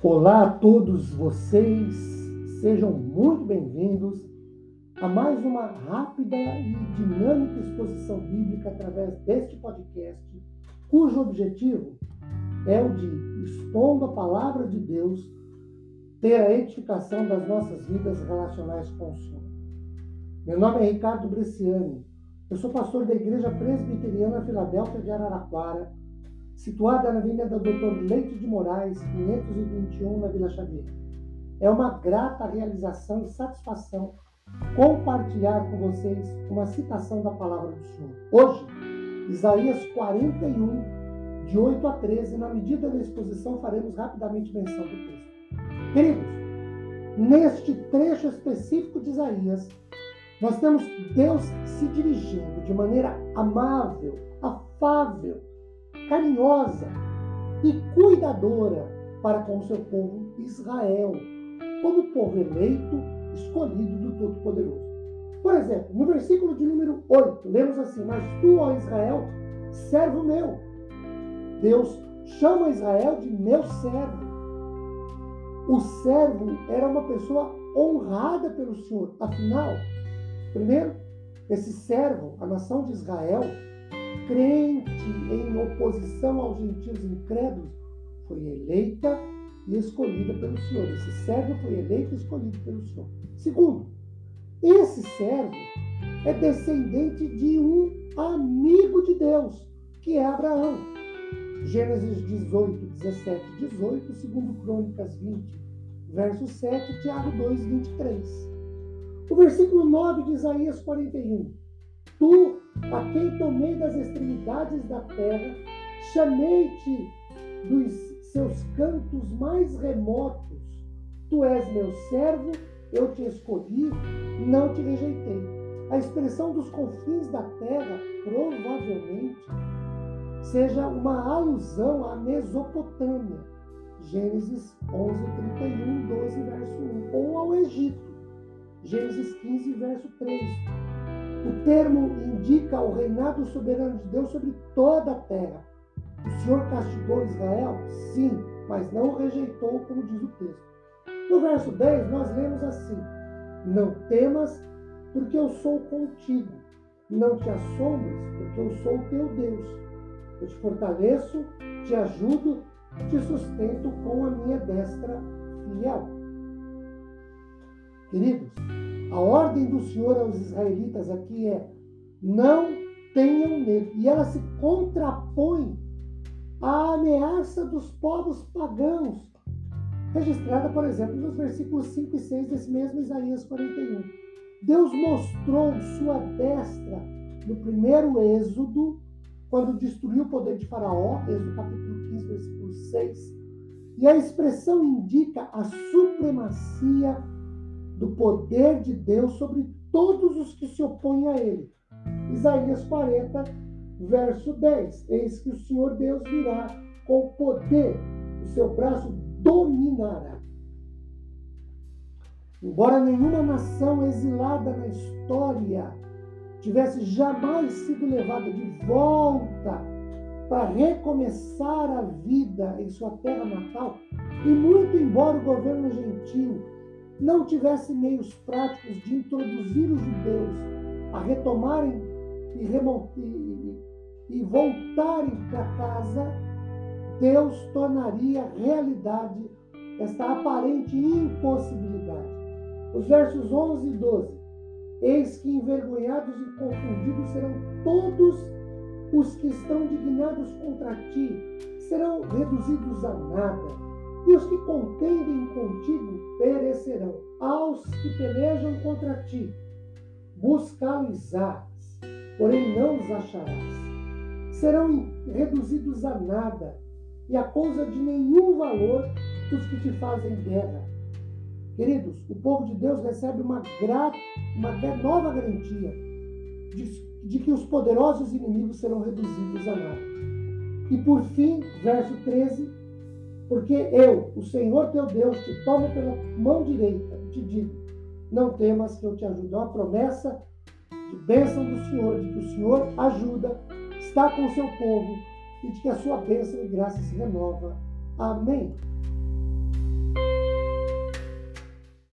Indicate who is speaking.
Speaker 1: Olá a todos vocês, sejam muito bem-vindos a mais uma rápida e dinâmica exposição bíblica através deste podcast, cujo objetivo é o de, expondo a palavra de Deus, ter a edificação das nossas vidas relacionais com o Senhor. Meu nome é Ricardo Bresciani, eu sou pastor da Igreja Presbiteriana Filadélfia de Araraquara, situada na Avenida Doutor Leite de Moraes, 521, na Vila Xavier. É uma grata realização e satisfação compartilhar com vocês uma citação da palavra do Senhor. Hoje, Isaías 41, de 8 a 13, na medida da exposição, faremos rapidamente menção do texto. Queridos, neste trecho específico de Isaías, nós temos Deus se dirigindo de maneira amável, afável, carinhosa e cuidadora para com o seu povo Israel, como povo eleito, escolhido do Todo-Poderoso. Por exemplo, no versículo de número 8, lemos assim: Mas tu, ó Israel, servo meu. Deus chama Israel de meu servo. O servo era uma pessoa honrada pelo Senhor. Afinal, primeiro, esse servo, a nação de Israel, crente em oposição aos gentios incrédulos, foi eleita e escolhida pelo Senhor. Esse servo foi eleito e escolhido pelo Senhor. Segundo, esse servo é descendente de um amigo de Deus, que é Abraão. Gênesis 18, 17, 18, segundo Crônicas 20, verso 7, Tiago 2, 23. O versículo 9 de Isaías 41. Tu, a quem tomei das extremidades da terra, chamei-te dos seus cantos mais remotos. Tu és meu servo, eu te escolhi, não te rejeitei. A expressão dos confins da terra provavelmente seja uma alusão à Mesopotâmia. Gênesis 11, 31, 12, verso 1. Ou ao Egito. Gênesis 15, verso 3 o termo indica o reinado soberano de Deus sobre toda a terra. O Senhor castigou Israel? Sim, mas não o rejeitou, como diz o texto. No verso 10, nós lemos assim: Não temas, porque eu sou contigo. Não te assombres, porque eu sou o teu Deus. Eu te fortaleço, te ajudo, te sustento com a minha destra fiel. Queridos, a ordem do Senhor aos israelitas aqui é: não tenham medo. E ela se contrapõe à ameaça dos povos pagãos, registrada, por exemplo, nos versículos 5 e 6 desse mesmo Isaías 41. Deus mostrou sua destra no primeiro Êxodo, quando destruiu o poder de Faraó, Êxodo capítulo 15, versículo 6. E a expressão indica a supremacia do poder de Deus sobre todos os que se opõem a ele. Isaías 40, verso 10. Eis que o Senhor Deus virá com poder, o seu braço dominará. Embora nenhuma nação exilada na história tivesse jamais sido levada de volta para recomeçar a vida em sua terra natal, e muito embora o governo gentil não tivesse meios práticos de introduzir os judeus a retomarem e, e, e voltarem para casa, Deus tornaria realidade esta aparente impossibilidade. Os versos 11 e 12. Eis que envergonhados e confundidos serão todos os que estão dignados contra ti, serão reduzidos a nada e os que contendem contigo perecerão. Aos que pelejam contra ti, buscá-los-ás, porém não os acharás. Serão reduzidos a nada, e a coisa de nenhum valor os que te fazem guerra. Queridos, o povo de Deus recebe uma, gra... uma nova garantia de, de que os poderosos inimigos serão reduzidos a nada. E por fim, verso 13, porque eu, o Senhor teu Deus, te tomo pela mão direita e te digo: não temas que eu te ajude. É uma promessa de bênção do Senhor, de que o Senhor ajuda, está com o seu povo e de que a sua bênção e graça se renova. Amém.